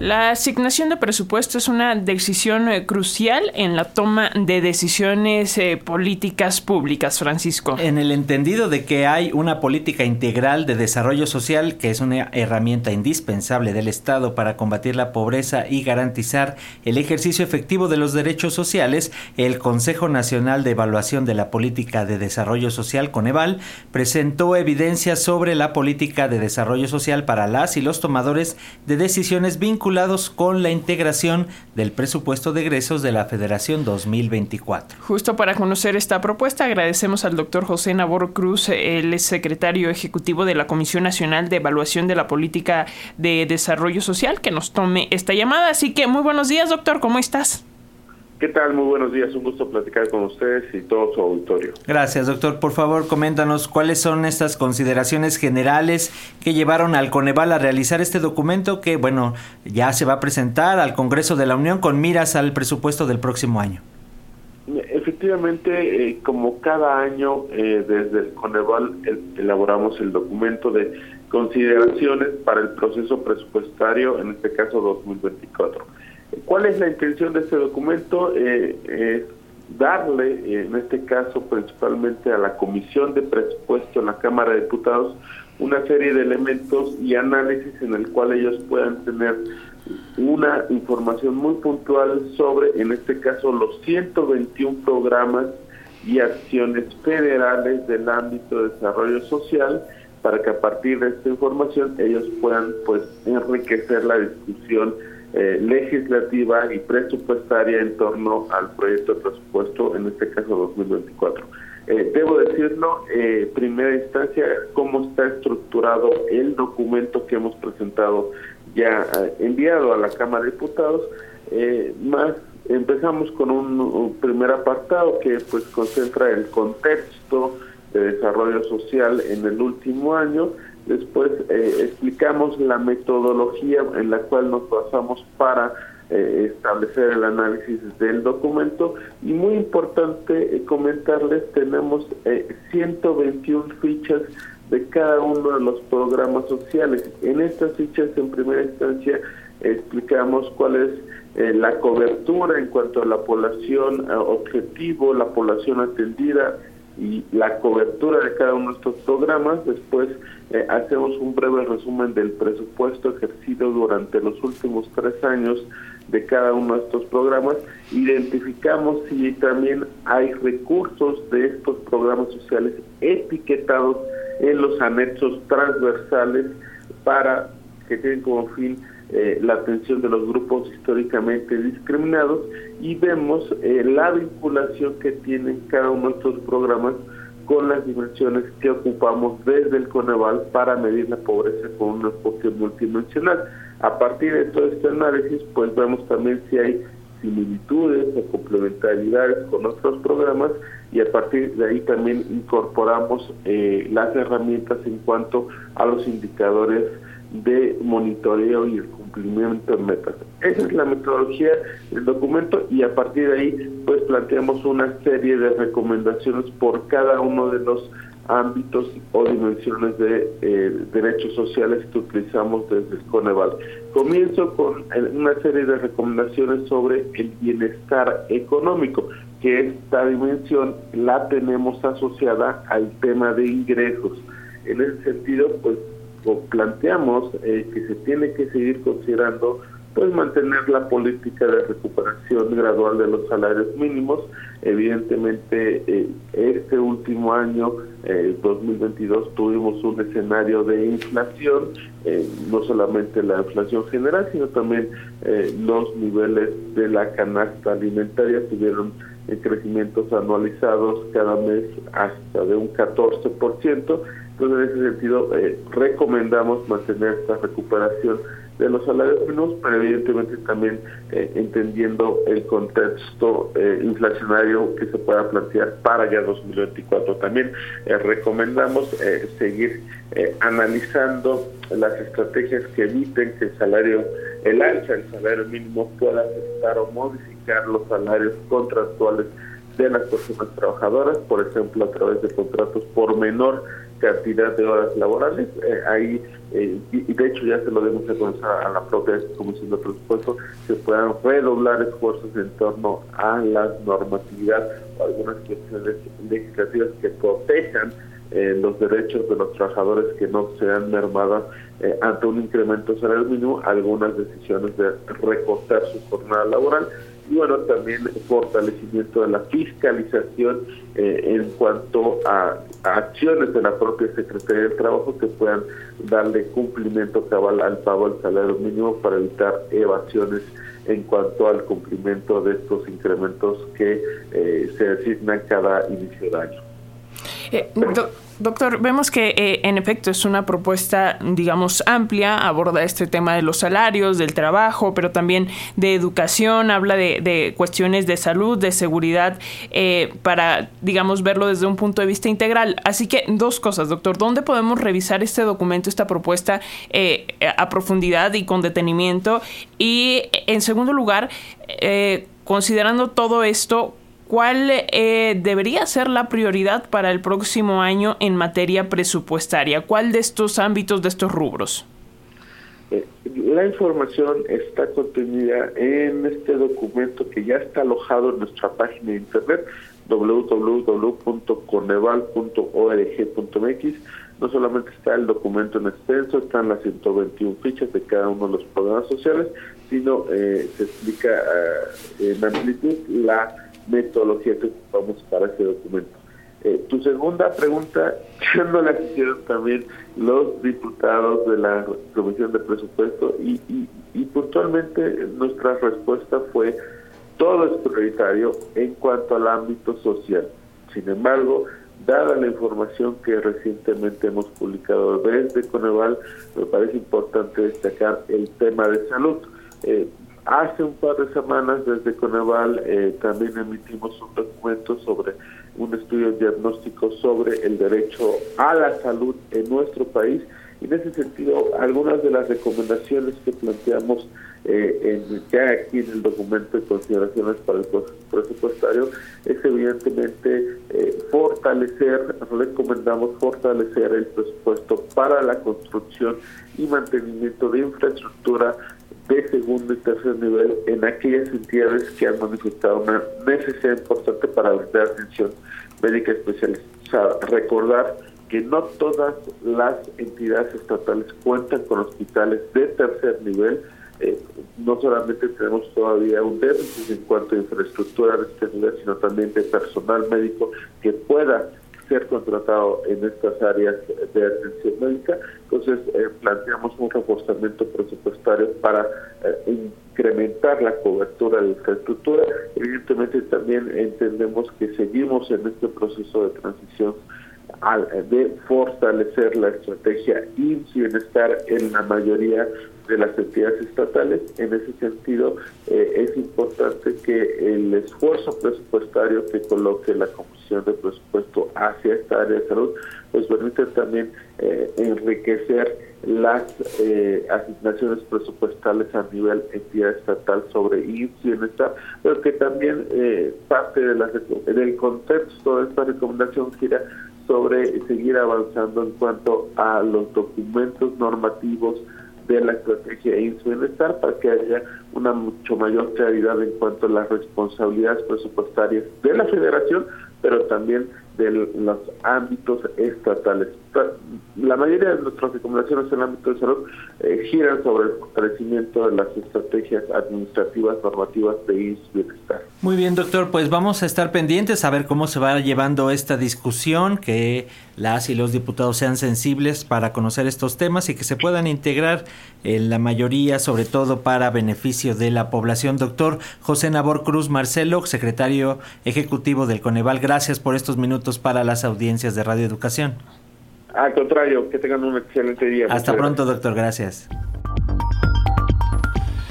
La asignación de presupuesto es una decisión eh, crucial en la toma de decisiones eh, políticas públicas, Francisco. En el entendido de que hay una política integral de desarrollo social que es una herramienta indispensable del Estado para combatir la pobreza y garantizar el ejercicio efectivo de los derechos sociales, el Consejo Nacional de Evaluación de la Política de Desarrollo Social, Coneval, presentó evidencias sobre la política de desarrollo social para las y los tomadores de decisiones vinculadas con la integración del presupuesto de egresos de la Federación 2024. Justo para conocer esta propuesta, agradecemos al doctor José Navarro Cruz, el secretario ejecutivo de la Comisión Nacional de Evaluación de la Política de Desarrollo Social, que nos tome esta llamada. Así que muy buenos días, doctor, ¿cómo estás? ¿Qué tal? Muy buenos días. Un gusto platicar con ustedes y todo su auditorio. Gracias, doctor. Por favor, coméntanos cuáles son estas consideraciones generales que llevaron al Coneval a realizar este documento que, bueno, ya se va a presentar al Congreso de la Unión con miras al presupuesto del próximo año. Efectivamente, eh, como cada año eh, desde el Coneval elaboramos el documento de consideraciones para el proceso presupuestario, en este caso 2024 ¿Cuál es la intención de este documento? Eh, darle, en este caso principalmente a la Comisión de Presupuesto en la Cámara de Diputados, una serie de elementos y análisis en el cual ellos puedan tener una información muy puntual sobre, en este caso, los 121 programas y acciones federales del ámbito de desarrollo social, para que a partir de esta información ellos puedan pues enriquecer la discusión eh, legislativa y presupuestaria en torno al proyecto de presupuesto, en este caso 2024. Eh, debo decirlo, eh, primera instancia, cómo está estructurado el documento que hemos presentado ya eh, enviado a la Cámara de Diputados, más empezamos con un, primer apartado que pues concentra el contexto de desarrollo social en el último año, Después eh, explicamos la metodología en la cual nos basamos para eh, establecer el análisis del documento y muy importante eh, comentarles, tenemos 121 fichas de cada uno de los programas sociales. En estas fichas, en primera instancia, explicamos cuál es la cobertura en cuanto a la población objetivo, la población atendida, y la cobertura de cada uno de estos programas. Después eh, hacemos un breve resumen del presupuesto ejercido durante los últimos tres años de cada uno de estos programas. Identificamos si también hay recursos de estos programas sociales etiquetados en los anexos transversales para que tienen como fin eh, la atención de los grupos históricamente discriminados y vemos eh, la vinculación que tienen cada uno de estos programas con las dimensiones que ocupamos desde el Coneval para medir la pobreza con un enfoque multidimensional. A partir de todo este análisis, pues vemos también si hay similitudes o complementariedades con otros programas y a partir de ahí también incorporamos eh, las herramientas en cuanto a los indicadores de monitoreo y el cumplimiento de metas. Esa es la metodología del documento y a partir de ahí pues planteamos una serie de recomendaciones por cada uno de los ámbitos o dimensiones de eh, derechos sociales que utilizamos desde el Coneval. Comienzo con eh, una serie de recomendaciones sobre el bienestar económico, que esta dimensión la tenemos asociada al tema de ingresos. En ese sentido, pues planteamos eh, que se tiene que seguir considerando pues mantener la política de recuperación gradual de los salarios mínimos. Evidentemente, eh, este último año, eh, 2022, tuvimos un escenario de inflación, eh, no solamente la inflación general, sino también los niveles de la canasta alimentaria tuvieron crecimientos anualizados cada mes hasta de un 14%. Entonces, en ese sentido, eh, recomendamos mantener esta recuperación de los salarios mínimos, pero evidentemente también eh, entendiendo el contexto eh, inflacionario que se pueda plantear para ya 2024. También recomendamos seguir analizando las estrategias que eviten que el salario, el alza del salario mínimo pueda afectar o modificar los salarios contractuales de las personas trabajadoras, por ejemplo, a través de contratos por menor cantidad de horas laborales. Eh, ahí, eh, y, de hecho ya se lo debemos a la propia Comisión de Presupuesto, se puedan redoblar esfuerzos en torno a la normatividad o algunas cuestiones legislativas que protejan eh, los derechos de los trabajadores que no sean mermadas ante un incremento salarial mínimo, algunas decisiones de recortar su jornada laboral y bueno, también fortalecimiento de la fiscalización eh, en cuanto a, acciones de la propia Secretaría del Trabajo que puedan darle cumplimiento cabal al pago del salario mínimo para evitar evasiones en cuanto al cumplimiento de estos incrementos que eh, se asignan cada inicio de año. Eh, Doctor, vemos que eh, en efecto es una propuesta, digamos, amplia, aborda este tema de los salarios, del trabajo, pero también de educación, habla de, cuestiones de salud, de seguridad, eh, para, digamos, verlo desde un punto de vista integral. Así que dos cosas, doctor, ¿dónde podemos revisar este documento, esta propuesta eh, a profundidad y con detenimiento? Y en segundo lugar, considerando todo esto, ¿cuál eh, debería ser la prioridad para el próximo año en materia presupuestaria? ¿Cuál de estos ámbitos, de estos rubros? Eh, la información está contenida en este documento que ya está alojado en nuestra página de internet www.coneval.org.mx. No solamente está el documento en extenso, están las 121 fichas de cada uno de los programas sociales, sino eh, se explica en amplitud la metodología que ocupamos para ese documento. Eh, tu segunda pregunta, ya no la hicieron también los diputados de la Comisión de Presupuesto y, y, puntualmente nuestra respuesta fue todo es prioritario en cuanto al ámbito social. Sin embargo, dada la información que recientemente hemos publicado desde Coneval, me parece importante destacar el tema de salud. Eh, Hace un par de semanas desde Coneval eh, también emitimos un documento sobre un estudio diagnóstico sobre el derecho a la salud en nuestro país. Y en ese sentido algunas de las recomendaciones que planteamos eh, en, ya aquí en el documento de consideraciones para el presupuestario es evidentemente eh, fortalecer, recomendamos fortalecer el presupuesto para la construcción y mantenimiento de infraestructura de segundo y tercer nivel en aquellas entidades que han manifestado una necesidad importante para brindar atención médica especializada. Recordar que no todas las entidades estatales cuentan con hospitales de tercer nivel. Eh, no solamente tenemos todavía un déficit en cuanto a infraestructura de este nivel, sino también de personal médico que pueda ser contratado en estas áreas de atención médica. Entonces, eh, planteamos un reforzamiento presupuestario para eh, incrementar la cobertura de infraestructura. Evidentemente, también entendemos que seguimos en este proceso de transición de fortalecer la estrategia y bienestar en la mayoría de las entidades estatales. En ese sentido, eh, es importante que el esfuerzo presupuestario que coloque la Comisión de Presupuesto hacia esta área de salud, pues permite también eh, enriquecer las eh, asignaciones presupuestales a nivel entidad estatal sobre y bienestar, pero que también parte de la, del contexto de esta recomendación gira sobre seguir avanzando en cuanto a los documentos normativos de la estrategia de bienestar para que haya una mucho mayor claridad en cuanto a las responsabilidades presupuestarias de la federación, pero también de los ámbitos estatales. La mayoría de nuestras recomendaciones en el ámbito de salud eh, giran sobre el fortalecimiento de las estrategias administrativas normativas de bienestar. Muy bien, doctor, pues vamos a estar pendientes a ver cómo se va llevando esta discusión, que las y los diputados sean sensibles para conocer estos temas y que se puedan integrar en la mayoría, sobre todo para beneficio de la población. Doctor José Nabor Cruz Marcelo, secretario ejecutivo del Coneval, gracias por estos minutos para las audiencias de Radio Educación. Al contrario, que tengan un excelente día. Hasta pronto, doctor. Gracias.